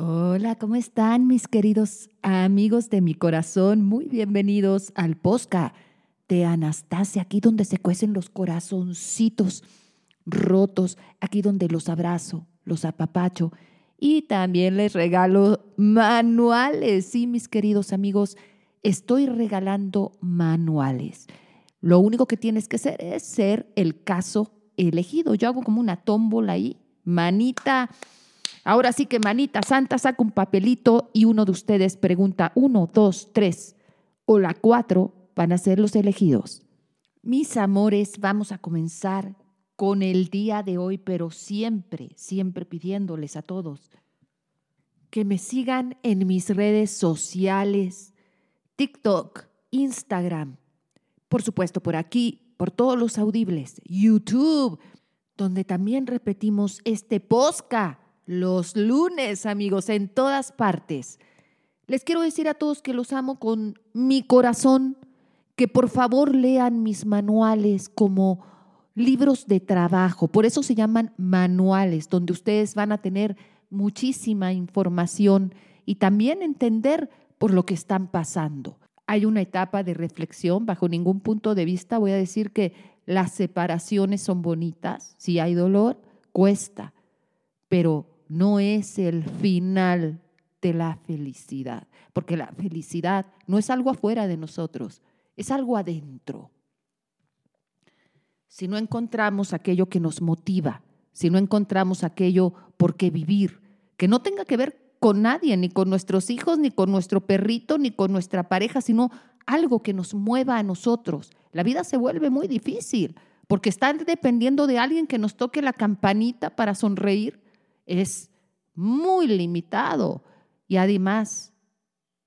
Hola, ¿cómo están mis queridos amigos de mi corazón? Muy bienvenidos al Posca de Anastasia, aquí donde se cuecen los corazoncitos rotos, aquí donde los abrazo, los apapacho y también les regalo manuales. Sí, mis queridos amigos, estoy regalando manuales. Lo único que tienes que hacer es ser el caso elegido. Yo hago como una tómbola ahí, manita Ahora sí que manita santa saca un papelito y uno de ustedes pregunta uno, dos, tres o la cuatro van a ser los elegidos. Mis amores, vamos a comenzar con el día de hoy, pero siempre, siempre pidiéndoles a todos que me sigan en mis redes sociales, TikTok, Instagram, por supuesto por aquí, por todos los audibles, YouTube, donde también repetimos este posca los lunes, amigos, en todas partes. Les quiero decir a todos que los amo con mi corazón, que por favor lean mis manuales como libros de trabajo. Por eso se llaman manuales, donde ustedes van a tener muchísima información y también entender por lo que están pasando. Hay una etapa de reflexión, bajo ningún punto de vista voy a decir que las separaciones son bonitas, si hay dolor, cuesta, pero no es el final de la felicidad, porque la felicidad no es algo afuera de nosotros, es algo adentro. Si no encontramos aquello que nos motiva, si no encontramos aquello por qué vivir, que no tenga que ver con nadie, ni con nuestros hijos, ni con nuestro perrito, ni con nuestra pareja, sino algo que nos mueva a nosotros. La vida se vuelve muy difícil porque estar dependiendo de alguien que nos toque la campanita para sonreír es muy limitado. Y además,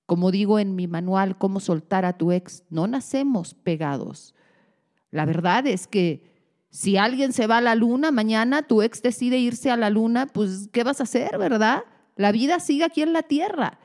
como digo en mi manual, cómo soltar a tu ex, no nacemos pegados. La verdad es que si alguien se va a la luna mañana, tu ex decide irse a la luna, pues ¿qué vas a hacer, verdad? La vida sigue aquí en la tierra.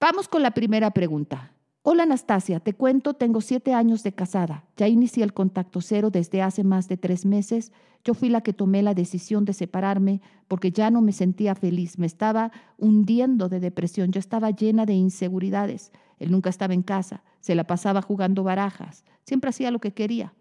Vamos con la primera pregunta. Hola Anastasia, te cuento, tengo siete años de casada. Ya inicié el contacto cero desde hace más de tres meses. Yo fui la que tomé la decisión de separarme porque ya no me sentía feliz. Me estaba hundiendo de depresión. Yo estaba llena de inseguridades. Él nunca estaba en casa. Se la pasaba jugando barajas. Siempre hacía lo que quería.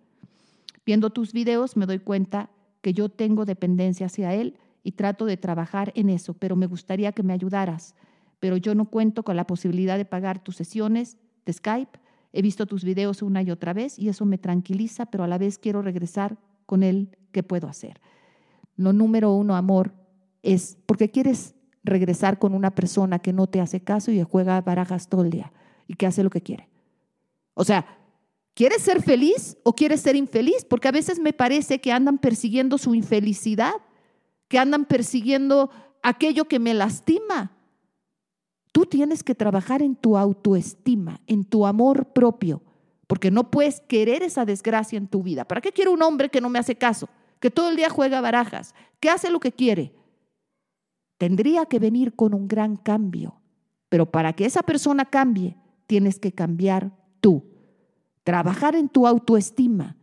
Viendo tus videos me doy cuenta que yo tengo dependencia hacia él y trato de trabajar en eso, pero me gustaría que me ayudaras. Pero yo no cuento con la posibilidad de pagar tus sesiones Skype. He visto tus videos una y otra vez y eso me tranquiliza, pero a la vez quiero regresar con él. ¿Qué puedo hacer? Lo número uno, amor, es porque quieres regresar con una persona que no te hace caso y juega barajas todo el día y que hace lo que quiere. O sea, ¿quieres ser feliz o quieres ser infeliz? Porque a veces me parece que andan persiguiendo su infelicidad, que andan persiguiendo aquello que me lastima. Tú tienes que trabajar en tu autoestima, en tu amor propio, porque no puedes querer esa desgracia en tu vida. ¿Para qué quiero un hombre que no me hace caso, que todo el día juega barajas, que hace lo que quiere? Tendría que venir con un gran cambio, pero para que esa persona cambie, tienes que cambiar tú. Trabajar en tu autoestima.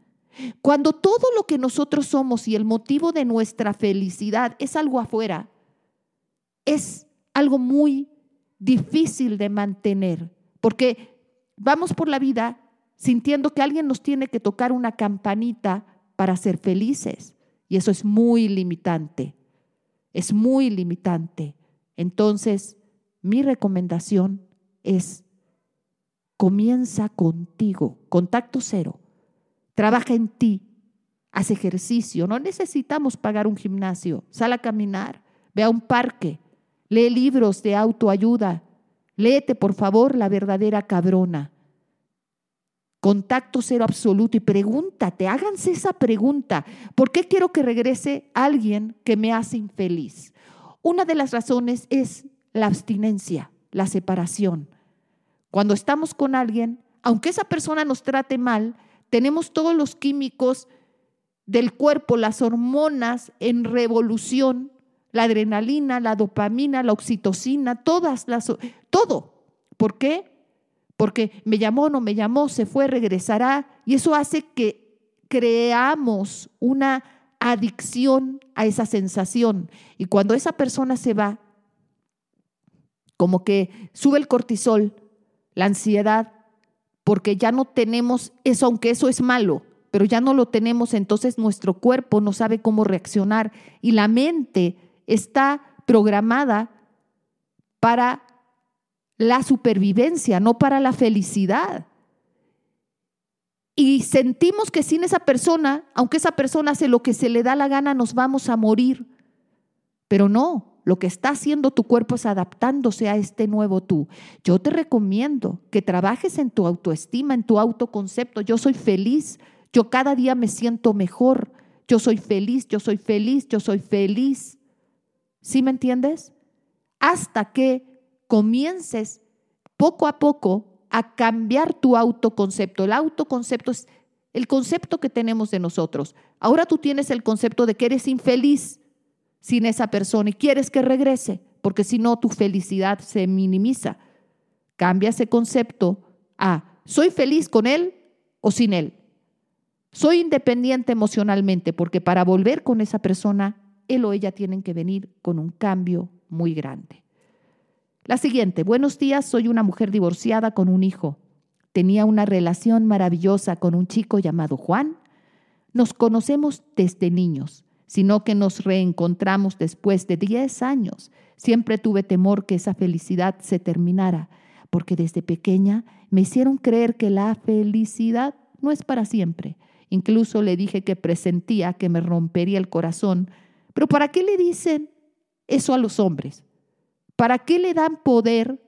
Cuando todo lo que nosotros somos y el motivo de nuestra felicidad es algo afuera, es algo muy difícil de mantener, porque vamos por la vida sintiendo que alguien nos tiene que tocar una campanita para ser felices. Y eso es muy limitante, es muy limitante. Entonces, mi recomendación es, comienza contigo, contacto cero, trabaja en ti, haz ejercicio, no necesitamos pagar un gimnasio, sal a caminar, ve a un parque, Lee libros de autoayuda. Léete, por favor, la verdadera cabrona. Contacto cero absoluto y pregúntate, háganse esa pregunta. ¿Por qué quiero que regrese alguien que me hace infeliz? Una de las razones es la abstinencia, la separación. Cuando estamos con alguien, aunque esa persona nos trate mal, tenemos todos los químicos del cuerpo, las hormonas en revolución la adrenalina, la dopamina, la oxitocina, todas las, todo. ¿Por qué? Porque me llamó, no me llamó, se fue, regresará. Y eso hace que creamos una adicción a esa sensación. Y cuando esa persona se va, como que sube el cortisol, la ansiedad, porque ya no tenemos eso, aunque eso es malo, pero ya no lo tenemos, entonces nuestro cuerpo no sabe cómo reaccionar y la mente está programada para la supervivencia, no para la felicidad. Y sentimos que sin esa persona, aunque esa persona hace lo que se le da la gana, nos vamos a morir. Pero no, lo que está haciendo tu cuerpo es adaptándose a este nuevo tú. Yo te recomiendo que trabajes en tu autoestima, en tu autoconcepto. Yo soy feliz, yo cada día me siento mejor. Yo soy feliz, yo soy feliz, yo soy feliz. ¿Sí me entiendes? Hasta que comiences poco a poco a cambiar tu autoconcepto. El autoconcepto es el concepto que tenemos de nosotros. Ahora tú tienes el concepto de que eres infeliz sin esa persona y quieres que regrese, porque si no tu felicidad se minimiza. Cambia ese concepto a soy feliz con él o sin él. Soy independiente emocionalmente porque para volver con esa persona, él o ella tienen que venir con un cambio muy grande. La siguiente, buenos días, soy una mujer divorciada con un hijo. Tenía una relación maravillosa con un chico llamado Juan. Nos conocemos desde niños sino que nos reencontramos después de 10 años. Siempre tuve temor que esa felicidad se terminara, porque desde pequeña me hicieron creer que la felicidad no es para siempre. Incluso le dije que presentía que me rompería el corazón. Pero ¿para qué le dicen eso a los hombres? ¿Para qué le dan poder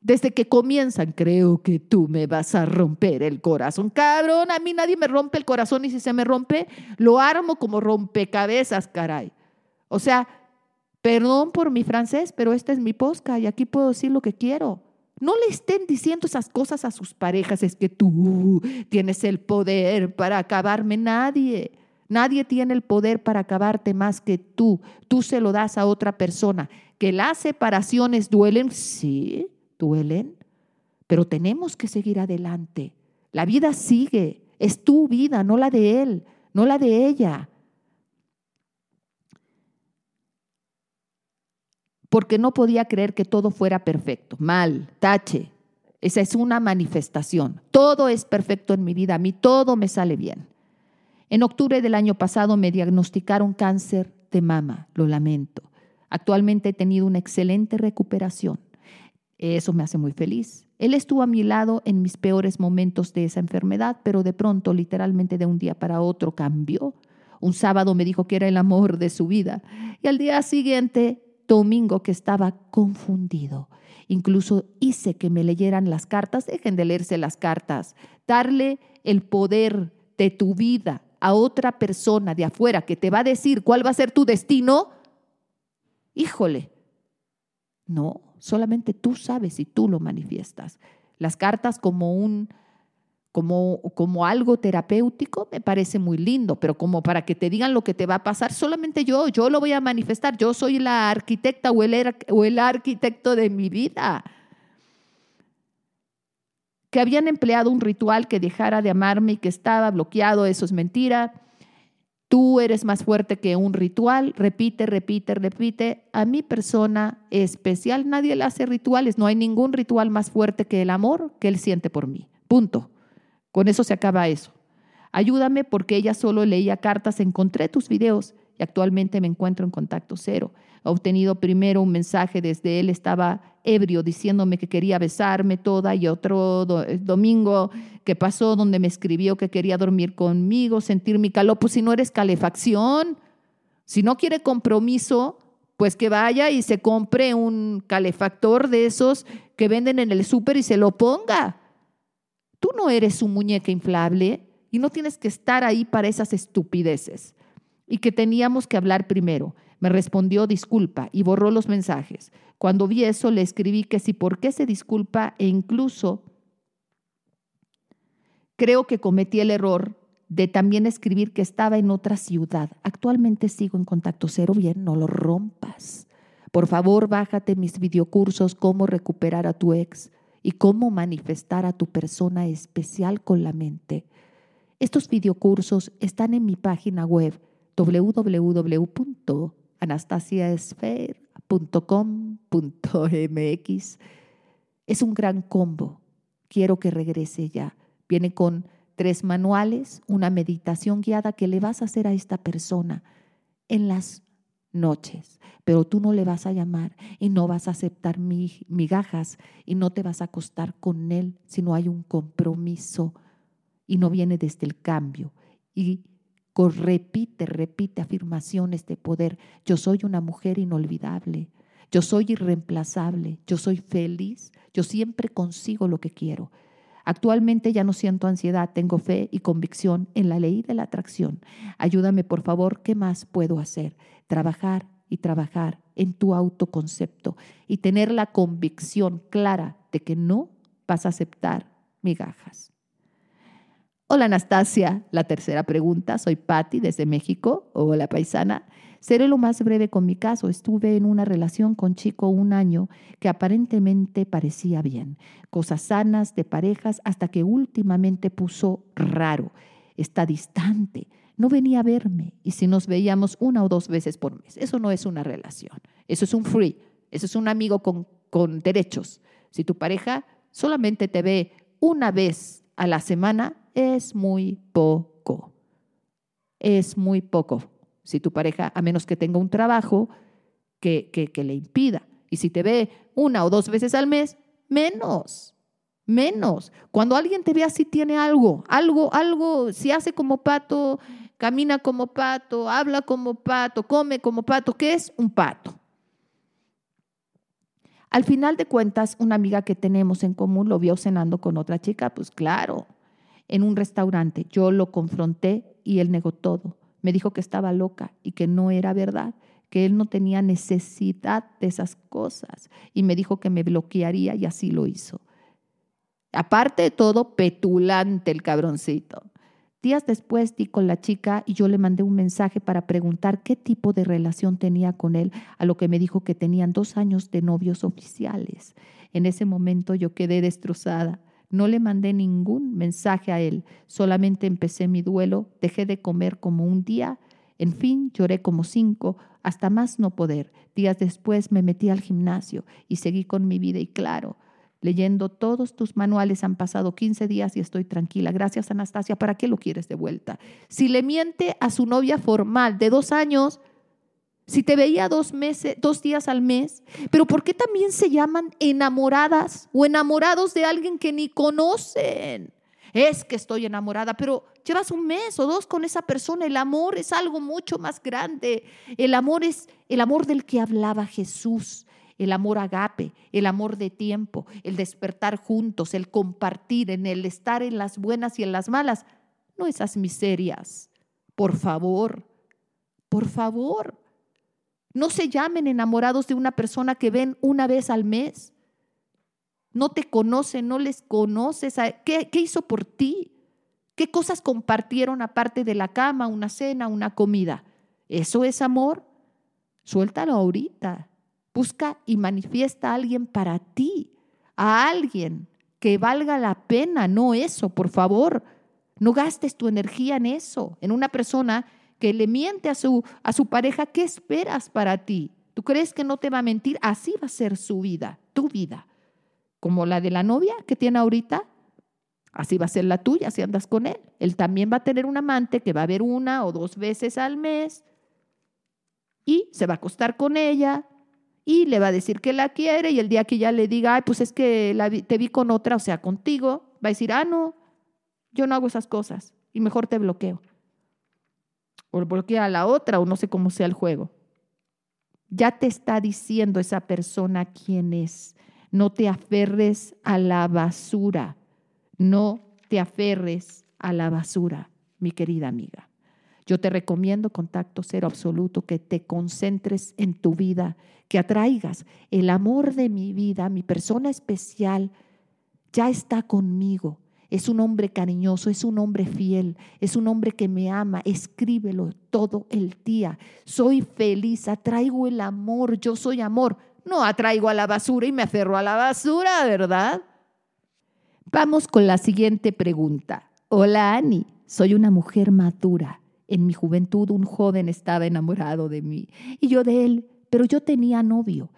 desde que comienzan, creo que tú me vas a romper el corazón. Cabrón, a mí nadie me rompe el corazón y si se me rompe, lo armo como rompecabezas, caray. O sea, perdón por mi francés, pero esta es mi posca y aquí puedo decir lo que quiero. No le estén diciendo esas cosas a sus parejas, es que tú tienes el poder para acabarme. Nadie, nadie tiene el poder para acabarte más que tú. Tú se lo das a otra persona. Que las separaciones duelen, sí, duelen, pero tenemos que seguir adelante. La vida sigue, es tu vida, no la de él, no la de ella. Porque no podía creer que todo fuera perfecto. Mal, tache. Esa es una manifestación. Todo es perfecto en mi vida, a mí todo me sale bien. En octubre del año pasado me diagnosticaron cáncer de mama, lo lamento. Actualmente he tenido una excelente recuperación. Eso me hace muy feliz. Él estuvo a mi lado en mis peores momentos de esa enfermedad, pero de pronto, literalmente de un día para otro, cambió. Un sábado me dijo que era el amor de su vida y al día siguiente, domingo, que estaba confundido. Incluso hice que me leyeran las cartas, dejen de leerse las cartas, darle el poder de tu vida a otra persona de afuera que te va a decir cuál va a ser tu destino. Híjole, no, solamente tú sabes y tú lo manifiestas. Las cartas como un como, como algo terapéutico me parece muy lindo, pero como para que te digan lo que te va a pasar, solamente yo, yo lo voy a manifestar, yo soy la arquitecta o el, o el arquitecto de mi vida. Que habían empleado un ritual que dejara de amarme y que estaba bloqueado, eso es mentira Tú eres más fuerte que un ritual, repite, repite, repite. A mi persona especial nadie le hace rituales, no hay ningún ritual más fuerte que el amor que él siente por mí. Punto. Con eso se acaba eso. Ayúdame porque ella solo leía cartas, encontré tus videos y actualmente me encuentro en contacto cero. Obtenido primero un mensaje desde él, estaba ebrio diciéndome que quería besarme toda y otro eh, domingo que pasó donde me escribió que quería dormir conmigo, sentir mi calor, pues si no eres calefacción, si no quiere compromiso, pues que vaya y se compre un calefactor de esos que venden en el súper y se lo ponga. Tú no eres un muñeca inflable y no tienes que estar ahí para esas estupideces y que teníamos que hablar primero. Me respondió disculpa y borró los mensajes. Cuando vi eso le escribí que si por qué se disculpa e incluso creo que cometí el error de también escribir que estaba en otra ciudad. Actualmente sigo en contacto cero, bien, no lo rompas. Por favor, bájate mis videocursos, cómo recuperar a tu ex y cómo manifestar a tu persona especial con la mente. Estos videocursos están en mi página web www.anastasiaesfer.com www.ecosistema.mx. Es un gran combo. Quiero que regrese ya. Viene con tres manuales, una meditación guiada que le vas a hacer a esta persona en las noches, pero tú no le vas a llamar y no vas a aceptar migajas y no te vas a acostar con él si no hay un compromiso y no viene desde el cambio. Y repite, repite afirmaciones de poder. Yo soy una mujer inolvidable. Yo soy irreemplazable, yo soy feliz, yo siempre consigo lo que quiero. Actualmente ya no siento ansiedad, tengo fe y convicción en la ley de la atracción. Ayúdame, por favor, ¿qué más puedo hacer? Trabajar y trabajar en tu autoconcepto y tener la convicción clara de que no vas a aceptar migajas. Hola Anastasia, la tercera pregunta. Soy Patti desde México. Hola paisana. Seré lo más breve con mi caso. Estuve en una relación con chico un año que aparentemente parecía bien. Cosas sanas de parejas hasta que últimamente puso raro. Está distante. No venía a verme y si nos veíamos una o dos veces por mes. Eso no es una relación. Eso es un free. Eso es un amigo con, con derechos. Si tu pareja solamente te ve una vez a la semana, es muy poco. Es muy poco si tu pareja, a menos que tenga un trabajo que, que, le impida. Y si te ve una o dos veces al mes, menos, menos. Cuando alguien te ve así, tiene algo, algo, algo, si hace como pato, camina como pato, habla como pato, come como pato, ¿qué es? Un pato. Al final de cuentas, una amiga que tenemos en común lo vio cenando con otra chica, pues claro, en un restaurante. Yo lo confronté y él negó todo. Me dijo que estaba loca y que no era verdad, que él no tenía necesidad de esas cosas. Y me dijo que me bloquearía y así lo hizo. Aparte de todo, petulante el cabroncito. Días después di con la chica y yo le mandé un mensaje para preguntar qué tipo de relación tenía con él, a lo que me dijo que tenían dos años de novios oficiales. En ese momento yo quedé destrozada. No le mandé ningún mensaje a él, solamente empecé mi duelo, dejé de comer como un día, en fin, lloré como cinco, hasta más no poder. Días después me metí al gimnasio y seguí con mi vida y claro, leyendo todos tus manuales han pasado 15 días y estoy tranquila. Gracias, Anastasia. ¿Para qué lo quieres de vuelta? Si le miente a su novia formal de dos años, si te veía dos meses, dos días al mes, pero ¿por qué también se llaman enamoradas o enamorados de alguien que ni conocen? Es que estoy enamorada, pero llevas un mes o dos con esa persona. El amor es algo mucho más grande. El amor es el amor del que hablaba Jesús. El amor agape, el amor de tiempo, el despertar juntos, el compartir, en el estar en las buenas y en las malas. No esas miserias. Por favor, por favor. No se llamen enamorados de una persona que ven una vez al mes. No te conocen, no les conoces. ¿Qué, qué hizo por ti? ¿Qué cosas compartieron aparte de la cama, una cena, una comida? ¿Eso es amor? Suéltalo ahorita. Busca y manifiesta a alguien para ti, a alguien que valga la pena, no eso, por favor. No gastes tu energía en eso, en una persona que le miente a su, a su pareja, ¿qué esperas para ti? ¿Tú crees que no te va a mentir? Así va a ser su vida, tu vida. Como la de la novia que tiene ahorita, así va a ser la tuya si andas con él. Él también va a tener un amante que va a ver una o dos veces al mes y se va a acostar con ella y le va a decir que la quiere y el día que ya le diga, ay, pues es que la te vi con otra, o sea, contigo, va a decir, ah, no, yo no hago esas cosas y mejor te bloqueo o bloquea a la otra o no sé cómo sea el juego. Ya te está diciendo esa persona quién es. No te aferres a la basura. No te aferres a la basura, mi querida amiga. Yo te recomiendo contacto cero absoluto, que te concentres en tu vida, que atraigas el amor de mi vida, mi persona especial, ya está conmigo es un hombre cariñoso, es un hombre fiel, es un hombre que me ama. Escríbelo todo el día. Soy feliz, atraigo el amor, yo soy amor. No atraigo a la basura y me aferro a la basura, ¿verdad? Vamos con la siguiente pregunta. Hola Ani, soy una mujer madura. En mi juventud un joven estaba enamorado de mí y yo de él, pero yo tenía novio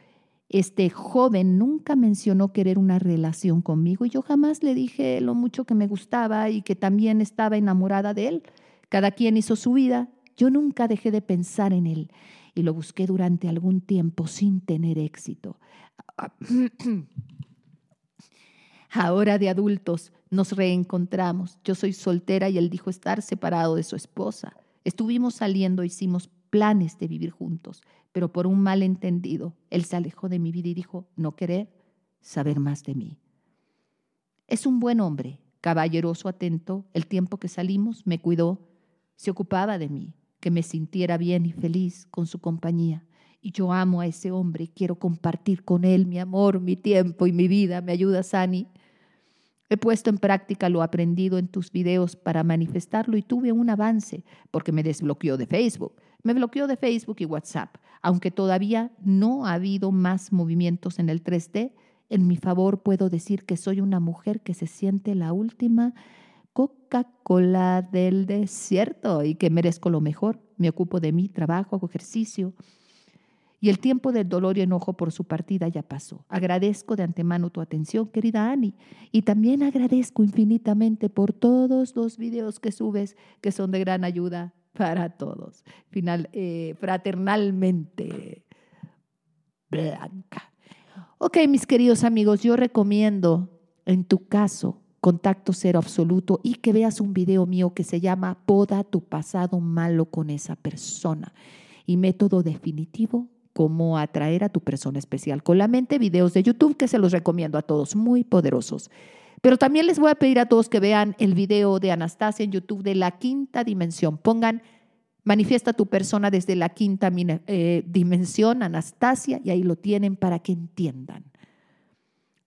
Este joven nunca mencionó querer una relación conmigo y yo jamás le dije lo mucho que me gustaba y que también estaba enamorada de él. Cada quien hizo su vida. Yo nunca dejé de pensar en él y lo busqué durante algún tiempo sin tener éxito. Ahora de adultos nos reencontramos. Yo soy soltera y él dijo estar separado de su esposa. Estuvimos saliendo, hicimos planes de vivir juntos, pero por un malentendido, él se alejó de mi vida y dijo no querer saber más de mí. Es un buen hombre, caballeroso, atento. El tiempo que salimos me cuidó, se ocupaba de mí, que me sintiera bien y feliz con su compañía. Y yo amo a ese hombre y quiero compartir con él mi amor, mi tiempo y mi vida. ¿Me ayuda, Sani? He puesto en práctica lo aprendido en tus videos para manifestarlo y tuve un avance porque me desbloqueó de Facebook. Me bloqueó de Facebook y WhatsApp, aunque todavía no ha habido más movimientos en el 3D. En mi favor puedo decir que soy una mujer que se siente la última Coca-Cola del desierto y que merezco lo mejor. Me ocupo de mi trabajo, hago ejercicio, y el tiempo del dolor y enojo por su partida ya pasó. Agradezco de antemano tu atención, querida Ani, y también agradezco infinitamente por todos los videos que subes que son de gran ayuda para todos. Final, eh, fraternalmente, Blanca. Ok, mis queridos amigos, yo recomiendo en tu caso contacto cero absoluto y que veas un video mío que se llama Poda tu pasado malo con esa persona. Y método definitivo, cómo atraer a tu persona especial con la mente, videos de YouTube que se los recomiendo a todos, muy poderosos. Pero también les voy a pedir a todos que vean el video de Anastasia en YouTube de la quinta dimensión. Pongan, manifiesta tu persona desde la quinta eh, dimensión, Anastasia, y ahí lo tienen para que entiendan.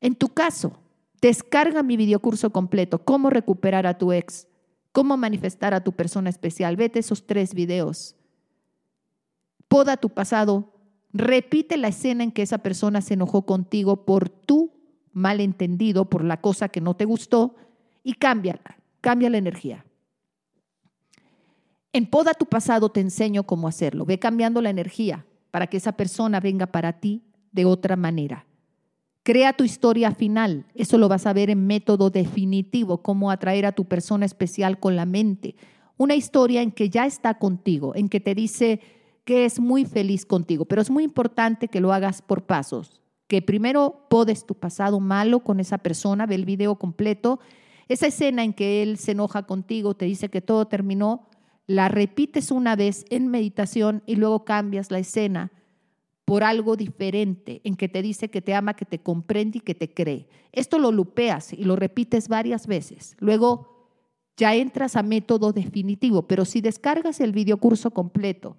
En tu caso, descarga mi videocurso completo, cómo recuperar a tu ex, cómo manifestar a tu persona especial. Vete esos tres videos. Poda tu pasado, Repite la escena en que esa persona se enojó contigo por tu malentendido, por la cosa que no te gustó, y cámbiala, cambia la energía. En Poda tu pasado te enseño cómo hacerlo. Ve cambiando la energía para que esa persona venga para ti de otra manera. Crea tu historia final. Eso lo vas a ver en método definitivo, cómo atraer a tu persona especial con la mente. Una historia en que ya está contigo, en que te dice, que es muy feliz contigo, pero es muy importante que lo hagas por pasos, que primero podes tu pasado malo con esa persona, ve el video completo, esa escena en que él se enoja contigo, te dice que todo terminó, la repites una vez en meditación y luego cambias la escena por algo diferente, en que te dice que te ama, que te comprende y que te cree. Esto lo lupeas y lo repites varias veces. Luego ya entras a método definitivo, pero si descargas el videocurso completo,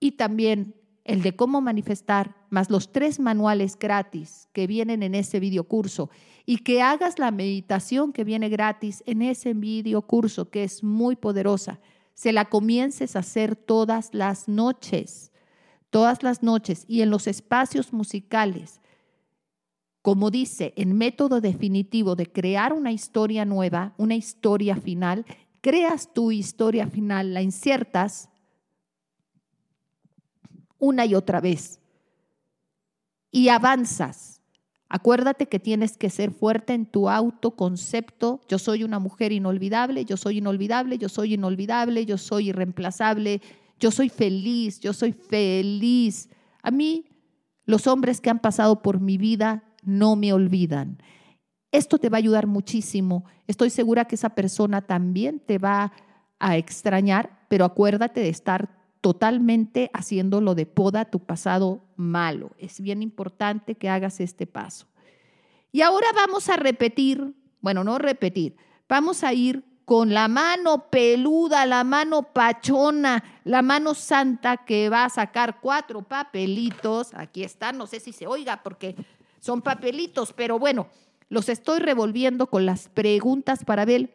y también el de cómo manifestar, más los tres manuales gratis que vienen en ese videocurso y que hagas la meditación que viene gratis en ese videocurso que es muy poderosa. Se la comiences a hacer todas las noches, todas las noches y en los espacios musicales. Como dice, en método definitivo de crear una historia nueva, una historia final, creas tu historia final, la insertas una y otra vez. Y avanzas. Acuérdate que tienes que ser fuerte en tu autoconcepto. Yo soy una mujer inolvidable, yo soy inolvidable, yo soy inolvidable, yo soy irreemplazable, yo soy feliz, yo soy feliz. A mí, los hombres que han pasado por mi vida no me olvidan. Esto te va a ayudar muchísimo. Estoy segura que esa persona también te va a extrañar, pero acuérdate de estar totalmente haciéndolo de poda tu pasado malo. Es bien importante que hagas este paso. Y ahora vamos a repetir, bueno, no repetir, vamos a ir con la mano peluda, la mano pachona, la mano santa que va a sacar cuatro papelitos. Aquí están, no sé si se oiga porque son papelitos, pero bueno, los estoy revolviendo con las preguntas para ver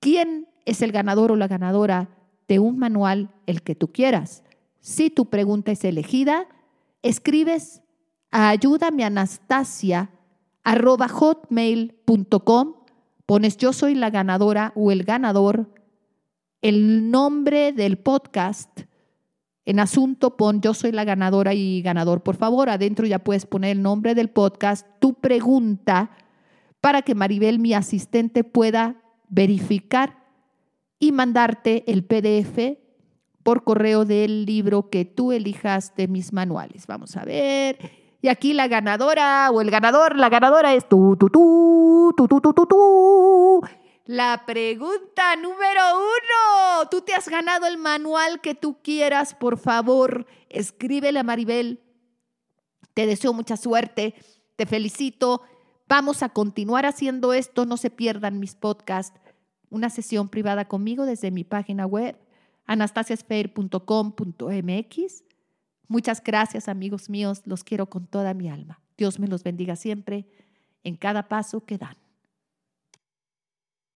quién es el ganador o la ganadora de un manual, el que tú quieras. Si tu pregunta es elegida, escribes a ayúdame Anastasia pones yo soy la ganadora o el ganador, el nombre del podcast, En asunto pon yo soy la ganadora y ganador, por favor. Adentro ya puedes poner el nombre del podcast, tu pregunta, para que Maribel, mi asistente, pueda verificar y mandarte el PDF por correo del libro que tú elijas de mis manuales. Vamos a ver. Y aquí la ganadora o el ganador, la ganadora es tú, tú, tú, tú, tú, tú, tú. La pregunta número uno. Tú te has ganado el manual que tú quieras, por favor. Escríbele a Maribel. Te deseo mucha suerte. Te felicito. Vamos a continuar haciendo esto. No se pierdan mis podcasts. Una sesión privada conmigo desde mi página web anastasiasfair.com.mx. Muchas gracias, amigos míos. Los quiero con toda mi alma. Dios me los bendiga siempre en cada paso que dan.